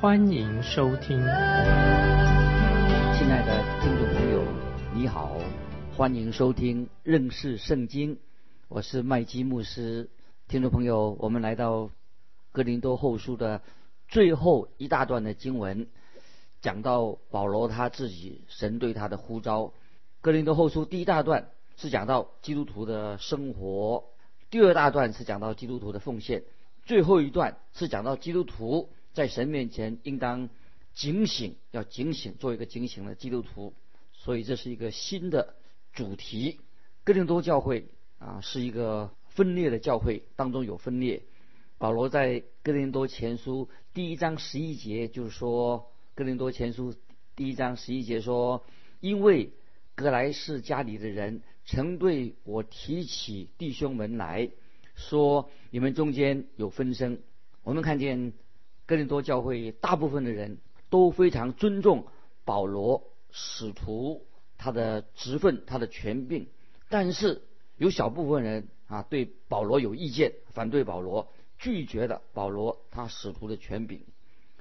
欢迎收听。亲爱的听众朋友，你好，欢迎收听认识圣经，我是麦基牧师。听众朋友，我们来到哥林多后书的最后一大段的经文，讲到保罗他自己神对他的呼召。哥林多后书第一大段。是讲到基督徒的生活，第二大段是讲到基督徒的奉献，最后一段是讲到基督徒在神面前应当警醒，要警醒，做一个警醒的基督徒。所以这是一个新的主题。哥林多教会啊是一个分裂的教会，当中有分裂。保罗在哥林多前书第一章十一节就是说，哥林多前书第一章十一节说，因为格莱士家里的人。曾对我提起弟兄们来说，你们中间有分声。我们看见哥林多教会大部分的人都非常尊重保罗使徒他的职分、他的权柄，但是有小部分人啊对保罗有意见，反对保罗，拒绝了保罗他使徒的权柄。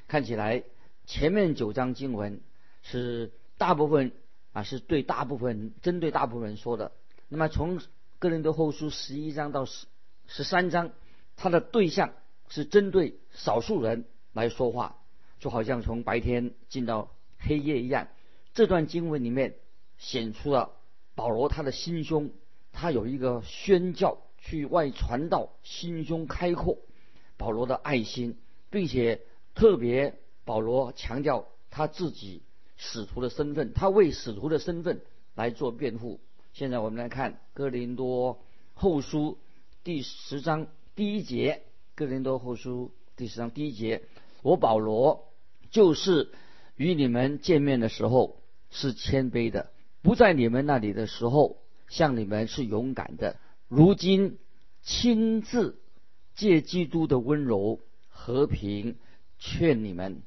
看起来前面九章经文是大部分啊是对大部分针对大部分人说的。那么从哥林多后书十一章到十十三章，它的对象是针对少数人来说话，就好像从白天进到黑夜一样。这段经文里面显出了保罗他的心胸，他有一个宣教去外传道，心胸开阔，保罗的爱心，并且特别保罗强调他自己使徒的身份，他为使徒的身份来做辩护。现在我们来看《哥林多后书》第十章第一节，《哥林多后书》第十章第一节，我保罗就是与你们见面的时候是谦卑的，不在你们那里的时候向你们是勇敢的，如今亲自借基督的温柔和平劝你们。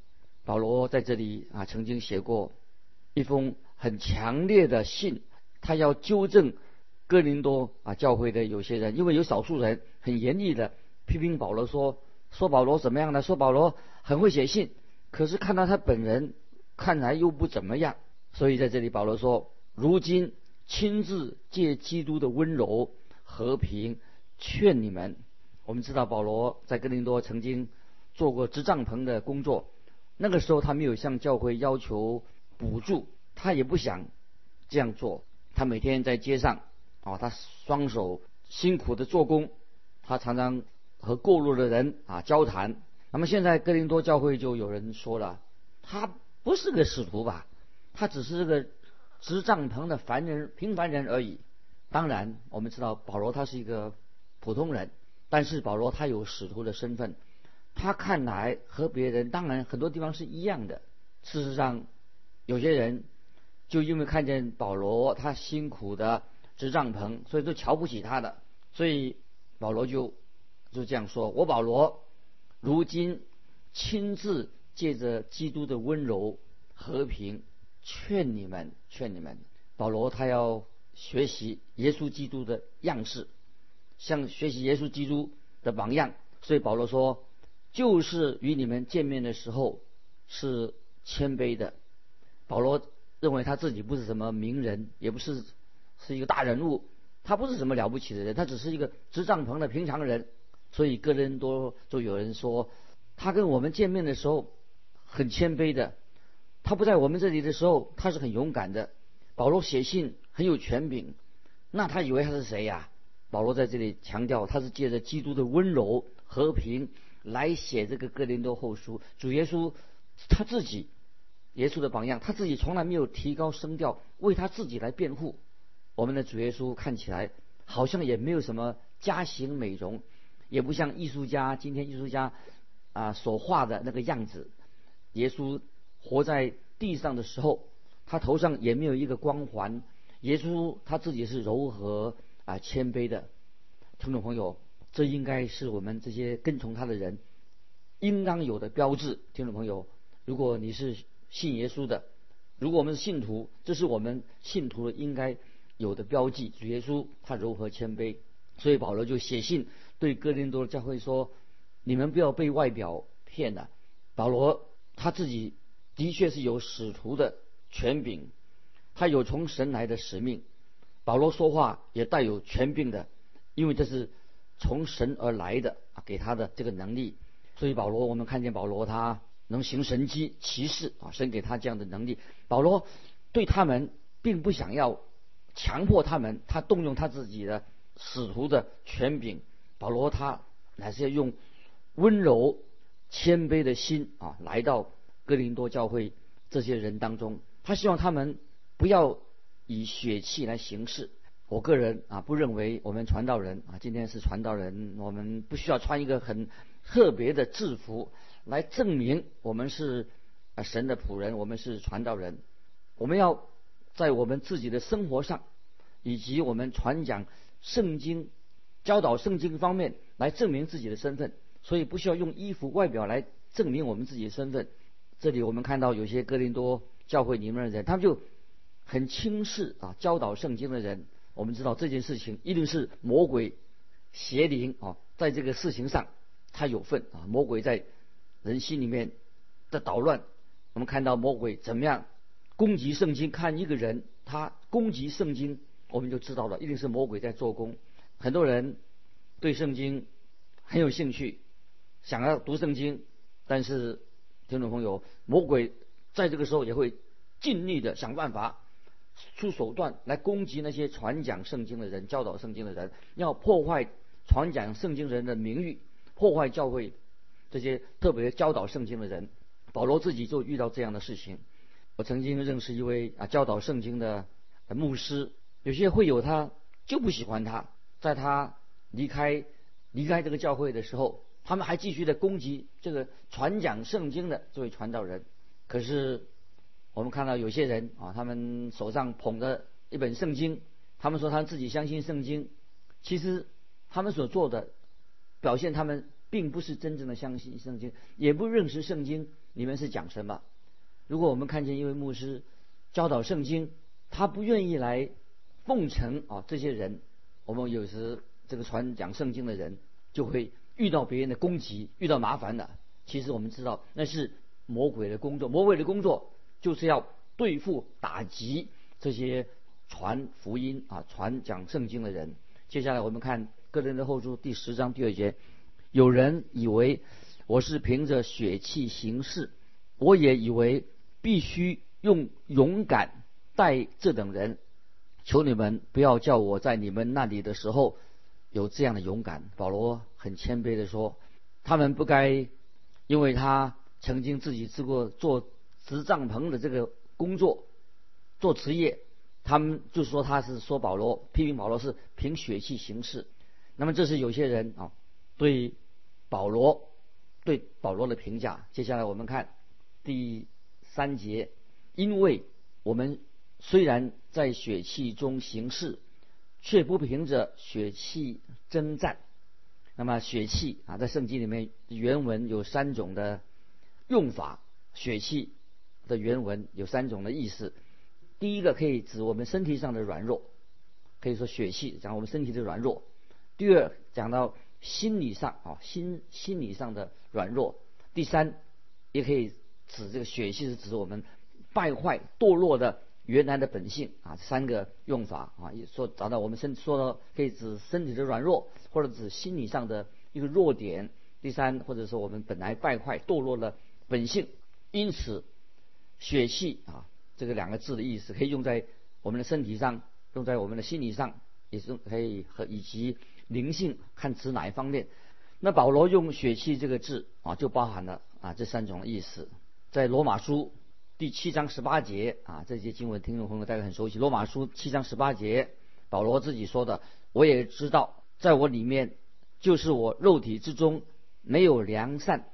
保罗在这里啊，曾经写过一封很强烈的信。他要纠正哥林多啊教会的有些人，因为有少数人很严厉的批评保罗，说说保罗怎么样呢？说保罗很会写信，可是看到他本人看来又不怎么样。所以在这里保罗说，如今亲自借基督的温柔和平劝你们。我们知道保罗在哥林多曾经做过支帐篷的工作，那个时候他没有向教会要求补助，他也不想这样做。他每天在街上，啊，他双手辛苦的做工，他常常和过路的人啊交谈。那么现在哥林多教会就有人说了，他不是个使徒吧？他只是个执帐篷的凡人、平凡人而已。当然，我们知道保罗他是一个普通人，但是保罗他有使徒的身份，他看来和别人当然很多地方是一样的。事实上，有些人。就因为看见保罗他辛苦的支帐篷，所以都瞧不起他的，所以保罗就就这样说：“我保罗如今亲自借着基督的温柔和平劝你们，劝你们。保罗他要学习耶稣基督的样式，像学习耶稣基督的榜样。所以保罗说，就是与你们见面的时候是谦卑的。保罗。”认为他自己不是什么名人，也不是是一个大人物，他不是什么了不起的人，他只是一个支帐篷的平常人。所以哥林多就有人说，他跟我们见面的时候很谦卑的，他不在我们这里的时候他是很勇敢的。保罗写信很有权柄，那他以为他是谁呀？保罗在这里强调，他是借着基督的温柔和平来写这个哥林多后书。主耶稣他自己。耶稣的榜样，他自己从来没有提高声调为他自己来辩护。我们的主耶稣看起来好像也没有什么家型美容，也不像艺术家今天艺术家啊所画的那个样子。耶稣活在地上的时候，他头上也没有一个光环。耶稣他自己是柔和啊谦卑的，听众朋友，这应该是我们这些跟从他的人应当有的标志。听众朋友，如果你是信耶稣的，如果我们是信徒，这是我们信徒的应该有的标记。主耶稣他柔和谦卑，所以保罗就写信对哥林多教会说：“你们不要被外表骗了。”保罗他自己的确是有使徒的权柄，他有从神来的使命。保罗说话也带有权柄的，因为这是从神而来的啊，给他的这个能力。所以保罗，我们看见保罗他。能行神机骑士啊，神给他这样的能力。保罗对他们并不想要强迫他们，他动用他自己的使徒的权柄。保罗他还是要用温柔谦卑的心啊，来到哥林多教会这些人当中。他希望他们不要以血气来行事。我个人啊，不认为我们传道人啊，今天是传道人，我们不需要穿一个很特别的制服。来证明我们是啊神的仆人，我们是传道人。我们要在我们自己的生活上，以及我们传讲圣经、教导圣经方面来证明自己的身份。所以不需要用衣服外表来证明我们自己的身份。这里我们看到有些哥林多教会里面的人，他们就很轻视啊教导圣经的人。我们知道这件事情一定是魔鬼邪灵啊在这个事情上他有份啊魔鬼在。人心里面的捣乱，我们看到魔鬼怎么样攻击圣经。看一个人他攻击圣经，我们就知道了，一定是魔鬼在做工。很多人对圣经很有兴趣，想要读圣经，但是听众朋友，魔鬼在这个时候也会尽力的想办法出手段来攻击那些传讲圣经的人、教导圣经的人，要破坏传讲圣经人的名誉，破坏教会。这些特别教导圣经的人，保罗自己就遇到这样的事情。我曾经认识一位啊教导圣经的牧师，有些会友他就不喜欢他，在他离开离开这个教会的时候，他们还继续的攻击这个传讲圣经的这位传道人。可是我们看到有些人啊，他们手上捧着一本圣经，他们说他自己相信圣经，其实他们所做的表现他们。并不是真正的相信圣经，也不认识圣经。里面是讲什么？如果我们看见一位牧师教导圣经，他不愿意来奉承啊，这些人，我们有时这个传讲圣经的人就会遇到别人的攻击，遇到麻烦的。其实我们知道那是魔鬼的工作，魔鬼的工作就是要对付、打击这些传福音啊、传讲圣经的人。接下来我们看个人的后书第十章第二节。有人以为我是凭着血气行事，我也以为必须用勇敢待这等人。求你们不要叫我在你们那里的时候有这样的勇敢。保罗很谦卑的说，他们不该因为他曾经自己做过做执帐篷的这个工作，做职业，他们就说他是说保罗批评保罗是凭血气行事。那么这是有些人啊对。保罗对保罗的评价，接下来我们看第三节，因为我们虽然在血气中行事，却不凭着血气征战。那么血气啊，在圣经里面原文有三种的用法，血气的原文有三种的意思。第一个可以指我们身体上的软弱，可以说血气讲我们身体的软弱。第二讲到。心理上啊，心心理上的软弱。第三，也可以指这个血气是指我们败坏堕落的原来的本性啊。三个用法啊，也说找到我们身说到可以指身体的软弱，或者指心理上的一个弱点。第三，或者说我们本来败坏堕落的本性。因此，血气啊这个两个字的意思可以用在我们的身体上，用在我们的心理上，也是可以和以及。灵性看指哪一方面？那保罗用血气这个字啊，就包含了啊这三种意思。在罗马书第七章十八节啊，这些经文听众朋友大概很熟悉。罗马书七章十八节，保罗自己说的，我也知道，在我里面就是我肉体之中没有良善，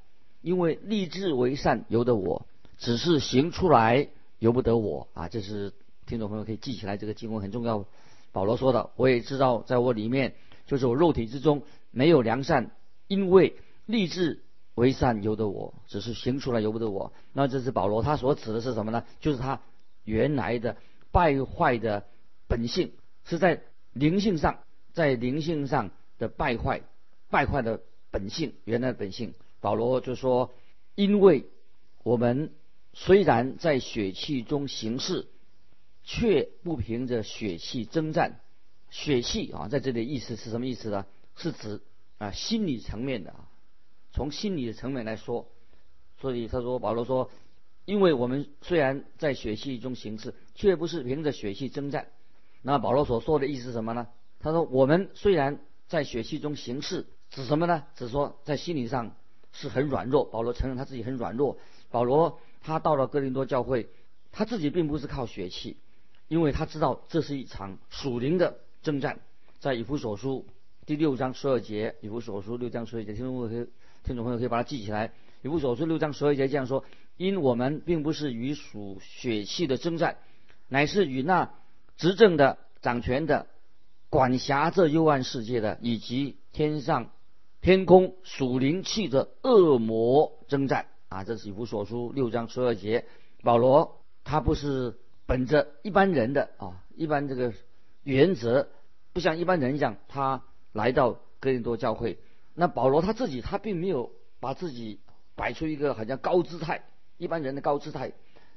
因为立志为善由得我，只是行出来由不得我啊！这是听众朋友可以记起来，这个经文很重要。保罗说的，我也知道，在我里面就是我肉体之中没有良善，因为立志为善由得我，只是行出来由不得我。那这是保罗他所指的是什么呢？就是他原来的败坏的本性是在灵性上，在灵性上的败坏，败坏的本性，原来的本性。保罗就说，因为我们虽然在血气中行事。却不凭着血气征战，血气啊，在这里意思是什么意思呢？是指啊心理层面的啊，从心理的层面来说，所以他说保罗说，因为我们虽然在血气中行事，却不是凭着血气征战。那保罗所说的意思是什么呢？他说我们虽然在血气中行事，指什么呢？指说在心理上是很软弱。保罗承认他自己很软弱。保罗他到了哥林多教会，他自己并不是靠血气。因为他知道这是一场属灵的征战，在以弗所书第六章十二节，以弗所书六章十二节，听众朋友听众朋友可以把它记起来。以弗所书六章十二节这样说：因我们并不是与属血气的征战，乃是与那执政的、掌权的、管辖这幽暗世界的，以及天上、天空属灵气的恶魔征战。啊，这是以弗所书六章十二节。保罗他不是。本着一般人的啊，一般这个原则，不像一般人一样，他来到哥林多教会。那保罗他自己，他并没有把自己摆出一个好像高姿态，一般人的高姿态。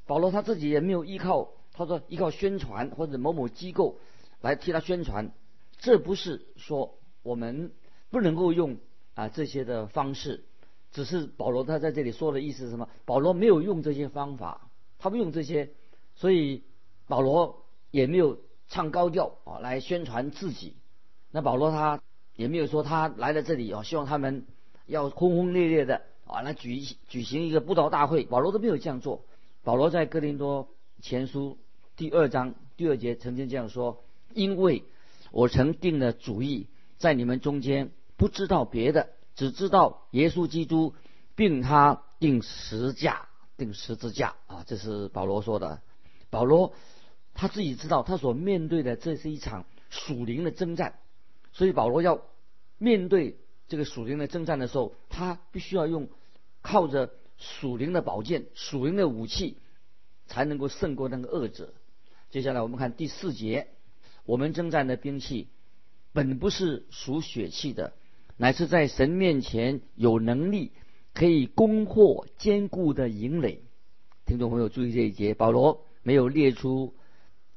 保罗他自己也没有依靠，他说依靠宣传或者某某机构来替他宣传。这不是说我们不能够用啊这些的方式，只是保罗他在这里说的意思是什么？保罗没有用这些方法，他不用这些。所以保罗也没有唱高调啊来宣传自己。那保罗他也没有说他来了这里啊，希望他们要轰轰烈烈的啊来举举行一个布道大会。保罗都没有这样做。保罗在哥林多前书第二章第二节曾经这样说：“因为我曾定了主意，在你们中间不知道别的，只知道耶稣基督，并他定十架，定十字架啊。”这是保罗说的。保罗他自己知道，他所面对的这是一场属灵的征战，所以保罗要面对这个属灵的征战的时候，他必须要用靠着属灵的宝剑、属灵的武器，才能够胜过那个恶者。接下来我们看第四节，我们征战的兵器本不是属血气的，乃是在神面前有能力可以攻破坚固的营垒。听众朋友注意这一节，保罗。没有列出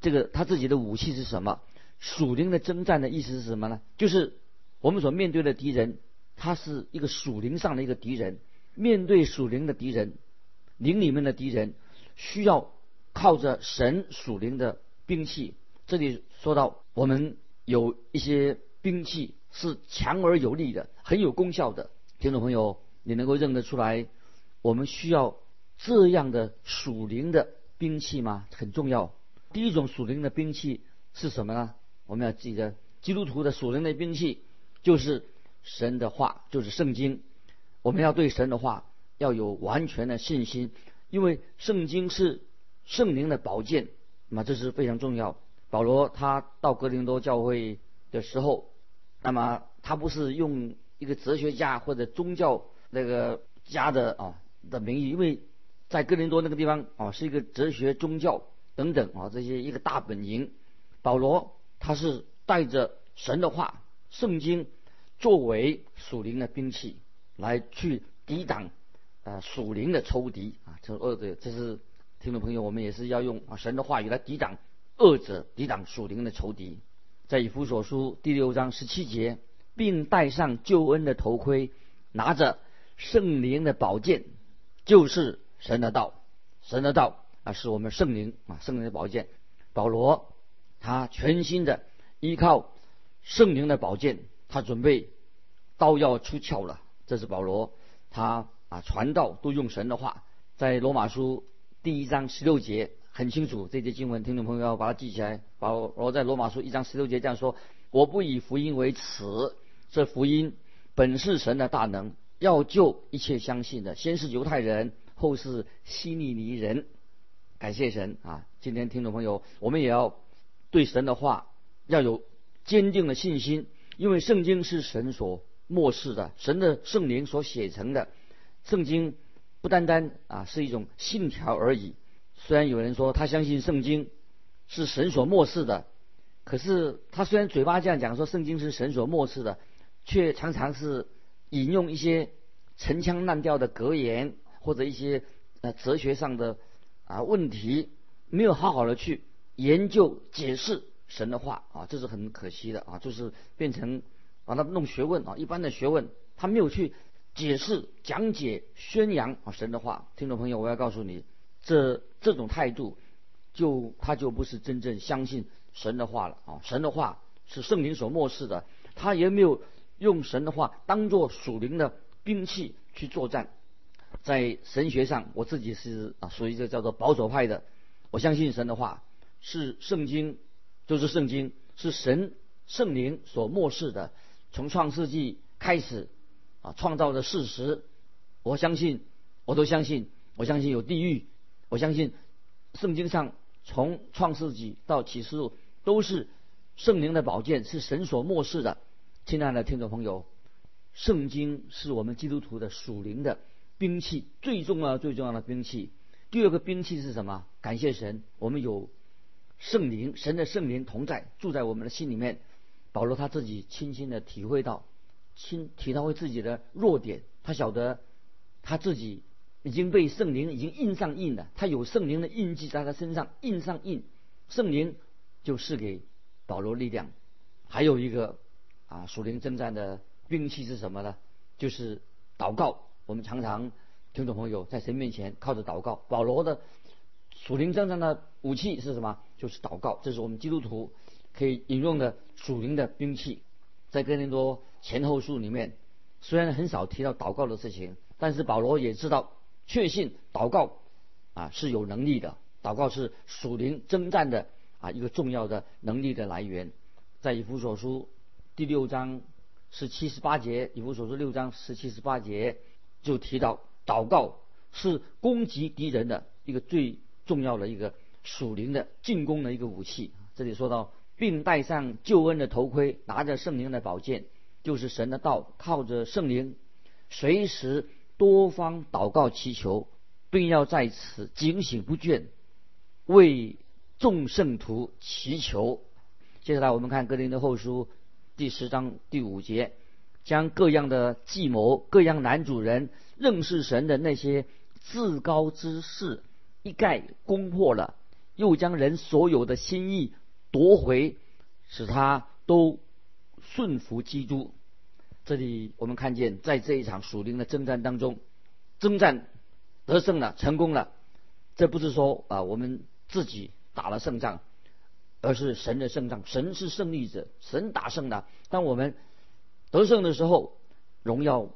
这个他自己的武器是什么？属灵的征战的意思是什么呢？就是我们所面对的敌人，他是一个属灵上的一个敌人。面对属灵的敌人，灵里面的敌人，需要靠着神属灵的兵器。这里说到我们有一些兵器是强而有力的，很有功效的。听众朋友，你能够认得出来？我们需要这样的属灵的。兵器吗？很重要。第一种属灵的兵器是什么呢？我们要记得，基督徒的属灵的兵器就是神的话，就是圣经。我们要对神的话要有完全的信心，因为圣经是圣灵的宝剑，那么这是非常重要。保罗他到格林多教会的时候，那么他不是用一个哲学家或者宗教那个家的啊的名义，因为。在哥林多那个地方啊，是一个哲学、宗教等等啊这些一个大本营。保罗他是带着神的话、圣经作为属灵的兵器，来去抵挡啊属灵的仇敌啊。这恶者，这是听众朋友，我们也是要用啊神的话语来抵挡恶者，抵挡属灵的仇敌。在以弗所书第六章十七节，并戴上救恩的头盔，拿着圣灵的宝剑，就是。神的道，神的道啊，是我们圣灵啊，圣灵的宝剑。保罗他全心的依靠圣灵的宝剑，他准备刀要出鞘了。这是保罗他啊传道都用神的话，在罗马书第一章十六节很清楚，这节经文听众朋友要把它记起来。保罗在罗马书一章十六节这样说：“我不以福音为耻，这福音本是神的大能，要救一切相信的，先是犹太人。”后是希利尼人，感谢神啊！今天听众朋友，我们也要对神的话要有坚定的信心，因为圣经是神所漠视的，神的圣灵所写成的。圣经不单单啊是一种信条而已。虽然有人说他相信圣经是神所漠视的，可是他虽然嘴巴这样讲说圣经是神所漠视的，却常常是引用一些陈腔滥调的格言或者一些呃哲学上的啊问题，没有好好的去研究解释神的话啊，这是很可惜的啊，就是变成把它弄学问啊，一般的学问他没有去解释、讲解、宣扬啊神的话。听众朋友，我要告诉你。这这种态度，就他就不是真正相信神的话了啊！神的话是圣灵所漠视的，他也没有用神的话当做属灵的兵器去作战。在神学上，我自己是啊属于这叫做保守派的。我相信神的话是圣经，就是圣经是神圣灵所漠视的。从创世纪开始啊创造的事实，我相信，我都相信，我相信有地狱。我相信，圣经上从创世纪到启示录都是圣灵的宝剑，是神所漠视的。亲爱的听众朋友，圣经是我们基督徒的属灵的兵器，最重要、最重要的兵器。第二个兵器是什么？感谢神，我们有圣灵，神的圣灵同在，住在我们的心里面。保罗他自己轻轻的体会到，亲体会自己的弱点，他晓得他自己。已经被圣灵已经印上印了，他有圣灵的印记在他身上印上印，圣灵就是给保罗力量。还有一个啊，属灵征战的兵器是什么呢？就是祷告。我们常常听众朋友在神面前靠着祷告。保罗的属灵征战的武器是什么？就是祷告。这是我们基督徒可以引用的属灵的兵器。在哥林多前后书里面，虽然很少提到祷告的事情，但是保罗也知道。确信祷告啊是有能力的，祷告是属灵征战的啊一个重要的能力的来源。在以弗所书第六章是七十八节，以弗所书六章十七十八节就提到祷告是攻击敌人的一个最重要的一个属灵的进攻的一个武器。这里说到，并戴上救恩的头盔，拿着圣灵的宝剑，就是神的道，靠着圣灵随时。多方祷告祈求，并要在此警醒不倦，为众圣徒祈求。接下来我们看《格林的后书》第十章第五节，将各样的计谋、各样男主人认识神的那些至高之事一概攻破了，又将人所有的心意夺回，使他都顺服基督。这里我们看见，在这一场属灵的征战当中，征战得胜了，成功了。这不是说啊，我们自己打了胜仗，而是神的胜仗。神是胜利者，神打胜了。当我们得胜的时候，荣耀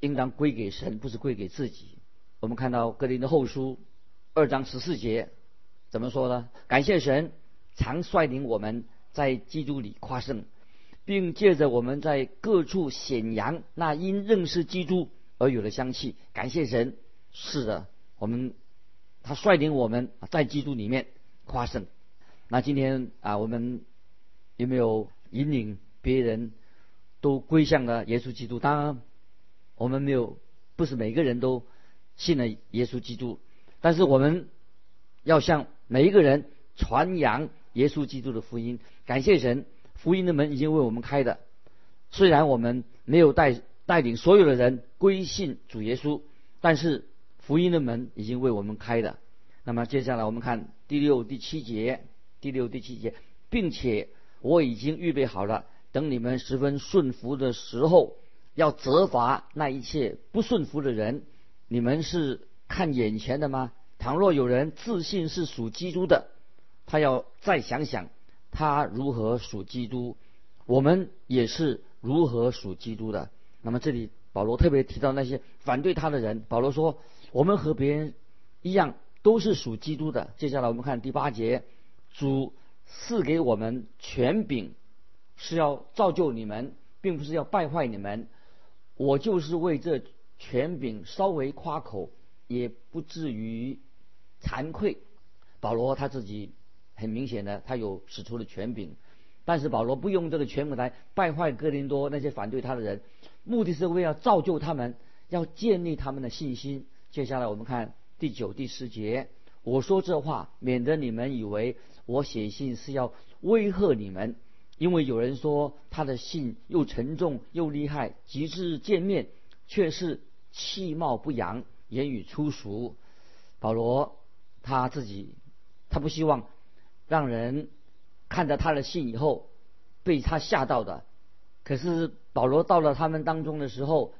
应当归给神，不是归给自己。我们看到格林的后书二章十四节怎么说呢？感谢神，常率领我们在基督里夸胜。并借着我们在各处显扬那因认识基督而有的香气，感谢神。是的，我们他率领我们在基督里面夸胜。那今天啊，我们有没有引领别人都归向了耶稣基督？当然，我们没有，不是每个人都信了耶稣基督，但是我们要向每一个人传扬耶稣基督的福音。感谢神。福音的门已经为我们开的，虽然我们没有带带领所有的人归信主耶稣，但是福音的门已经为我们开的。那么接下来我们看第六、第七节，第六、第七节，并且我已经预备好了，等你们十分顺服的时候，要责罚那一切不顺服的人。你们是看眼前的吗？倘若有人自信是属基督的，他要再想想。他如何属基督，我们也是如何属基督的。那么这里保罗特别提到那些反对他的人。保罗说：“我们和别人一样，都是属基督的。”接下来我们看第八节：“主赐给我们权柄，是要造就你们，并不是要败坏你们。我就是为这权柄稍微夸口，也不至于惭愧。”保罗他自己很明显的，他有使出的权柄，但是保罗不用这个权柄来败坏哥林多那些反对他的人，目的是为了造就他们，要建立他们的信心。接下来我们看第九、第十节，我说这话，免得你们以为我写信是要威吓你们，因为有人说他的信又沉重又厉害，及至见面却是气貌不扬，言语粗俗。保罗他自己。他不希望让人看到他的信以后被他吓到的。可是保罗到了他们当中的时候，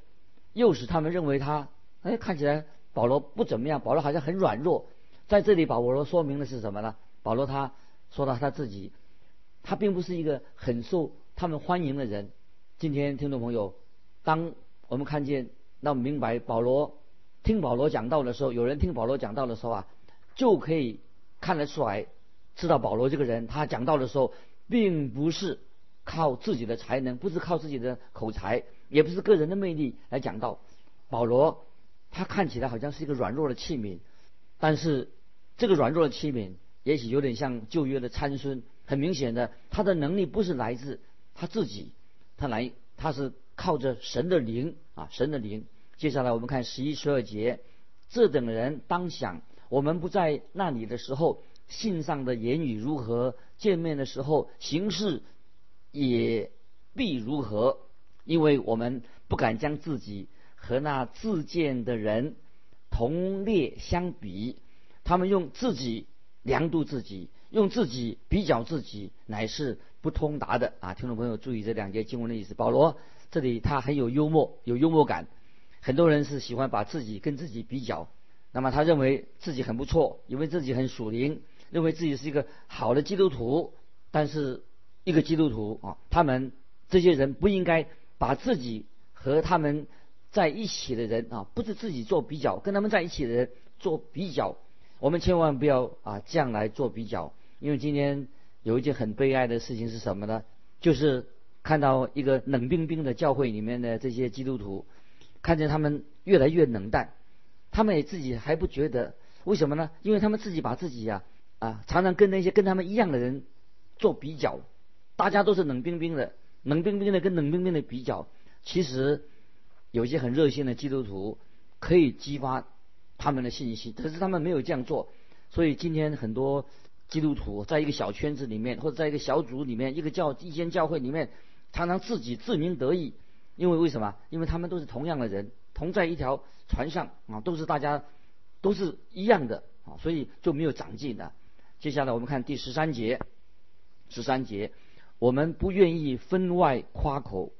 又使他们认为他哎看起来保罗不怎么样，保罗好像很软弱。在这里保罗说明的是什么呢？保罗他说到他自己，他并不是一个很受他们欢迎的人。今天听众朋友，当我们看见那明白保罗听保罗讲道的时候，有人听保罗讲道的时候啊，就可以。看得出来，知道保罗这个人，他讲道的时候，并不是靠自己的才能，不是靠自己的口才，也不是个人的魅力来讲道。保罗他看起来好像是一个软弱的器皿，但是这个软弱的器皿，也许有点像旧约的参孙。很明显的，他的能力不是来自他自己，他来他是靠着神的灵啊，神的灵。接下来我们看十一、十二节，这等人当想。我们不在那里的时候，信上的言语如何？见面的时候，形式也必如何？因为我们不敢将自己和那自荐的人同列相比。他们用自己量度自己，用自己比较自己，乃是不通达的啊！听众朋友注意这两节经文的意思。保罗这里他很有幽默，有幽默感。很多人是喜欢把自己跟自己比较。那么他认为自己很不错，以为自己很属灵，认为自己是一个好的基督徒。但是一个基督徒啊，他们这些人不应该把自己和他们在一起的人啊，不是自己做比较，跟他们在一起的人做比较。我们千万不要啊这样来做比较，因为今天有一件很悲哀的事情是什么呢？就是看到一个冷冰冰的教会里面的这些基督徒，看见他们越来越冷淡。他们也自己还不觉得，为什么呢？因为他们自己把自己呀啊，常常跟那些跟他们一样的人做比较，大家都是冷冰冰的，冷冰冰的跟冷冰冰的比较。其实有些很热心的基督徒可以激发他们的信心，可是他们没有这样做。所以今天很多基督徒在一个小圈子里面，或者在一个小组里面，一个教一间教会里面，常常自己自鸣得意，因为为什么？因为他们都是同样的人。同在一条船上啊，都是大家都是一样的啊，所以就没有长进的。接下来我们看第十三节，十三节，我们不愿意分外夸口，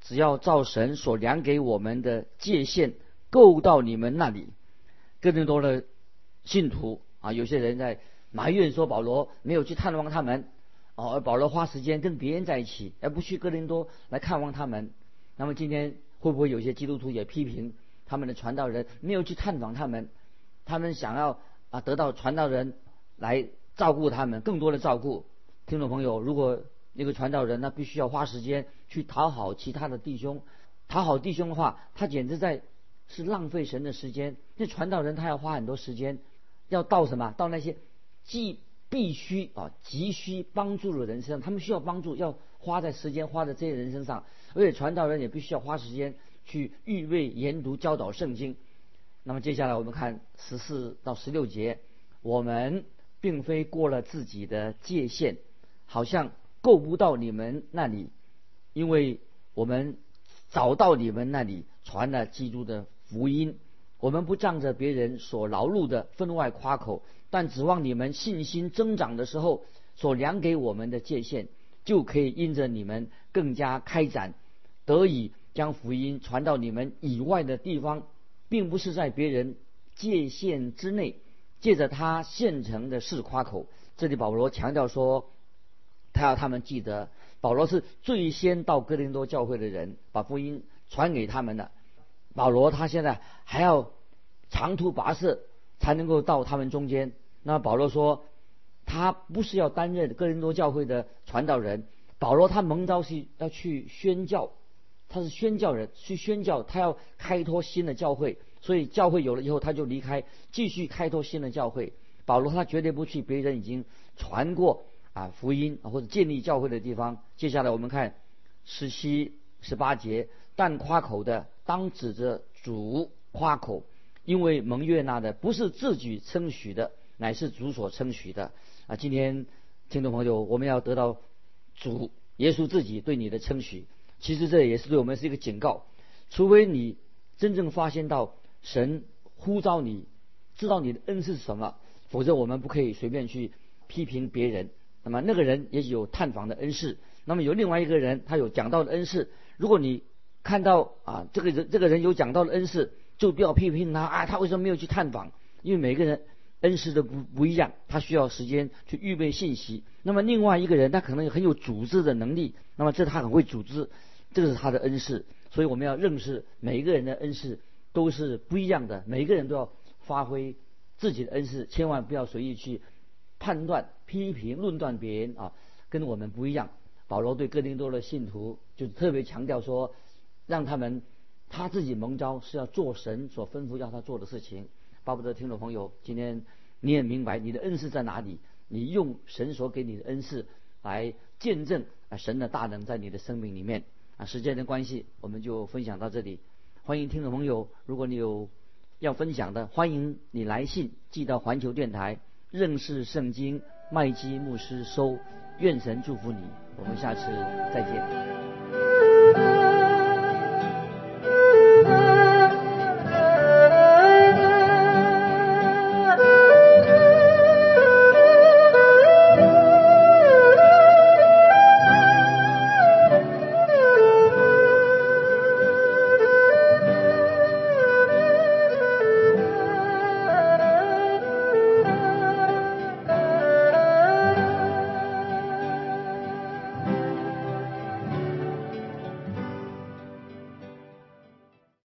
只要照神所量给我们的界限够到你们那里。更多的信徒啊，有些人在埋怨说保罗没有去探望他们，哦，而保罗花时间跟别人在一起，而不去哥林多来看望他们。那么今天。会不会有些基督徒也批评他们的传道人没有去探访他们？他们想要啊得到传道人来照顾他们，更多的照顾。听众朋友，如果那个传道人呢必须要花时间去讨好其他的弟兄，讨好弟兄的话，他简直在是浪费神的时间。那传道人他要花很多时间，要到什么？到那些既必须啊急需帮助的人身上，他们需要帮助，要花在时间花在这些人身上。而且传道人也必须要花时间去预备研读教导圣经。那么接下来我们看十四到十六节，我们并非过了自己的界限，好像够不到你们那里，因为我们找到你们那里传了基督的福音。我们不仗着别人所劳碌的分外夸口，但指望你们信心增长的时候所量给我们的界限。就可以因着你们更加开展，得以将福音传到你们以外的地方，并不是在别人界限之内，借着他现成的事夸口。这里保罗强调说，他要他们记得，保罗是最先到哥林多教会的人，把福音传给他们的。保罗他现在还要长途跋涉才能够到他们中间。那保罗说。他不是要担任哥林多教会的传道人，保罗他蒙召是要去宣教，他是宣教人，去宣教，他要开拓新的教会，所以教会有了以后他就离开，继续开拓新的教会。保罗他绝对不去别人已经传过啊福音或者建立教会的地方。接下来我们看十七、十八节，但夸口的当指着主夸口，因为蒙悦纳的不是自己称许的，乃是主所称许的。啊，今天听众朋友，我们要得到主耶稣自己对你的称许。其实这也是对我们是一个警告，除非你真正发现到神呼召你，知道你的恩是什么，否则我们不可以随便去批评别人。那么那个人也许有探访的恩赐，那么有另外一个人他有讲道的恩赐。如果你看到啊这个人这个人有讲道的恩赐，就不要批评他啊他为什么没有去探访？因为每个人恩师都不不一样，他需要时间去预备信息。那么另外一个人他可能很有组织的能力，那么这他很会组织。这个是他的恩师，所以我们要认识每一个人的恩师都是不一样的，每一个人都要发挥自己的恩师，千万不要随意去判断、批评、论断别人啊，跟我们不一样。保罗对哥林多的信徒就特别强调说，让他们他自己蒙召是要做神所吩咐要他做的事情。巴不得听众朋友，今天你也明白你的恩赐在哪里，你用神所给你的恩赐来见证啊神的大能在你的生命里面。啊，时间的关系，我们就分享到这里。欢迎听众朋友，如果你有要分享的，欢迎你来信寄到环球电台认识圣经麦基牧师收。愿神祝福你，我们下次再见。